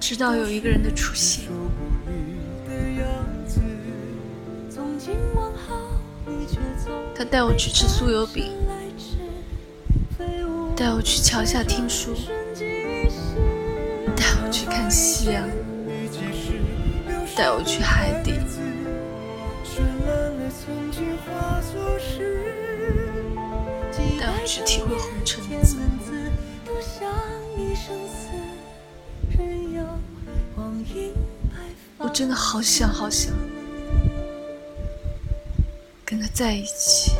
直到有一个人的出现，他带我去吃酥油饼，带我去桥下听书，带我去看夕阳，带我去海底。带我去体会红尘。我真的好想好想跟他在一起。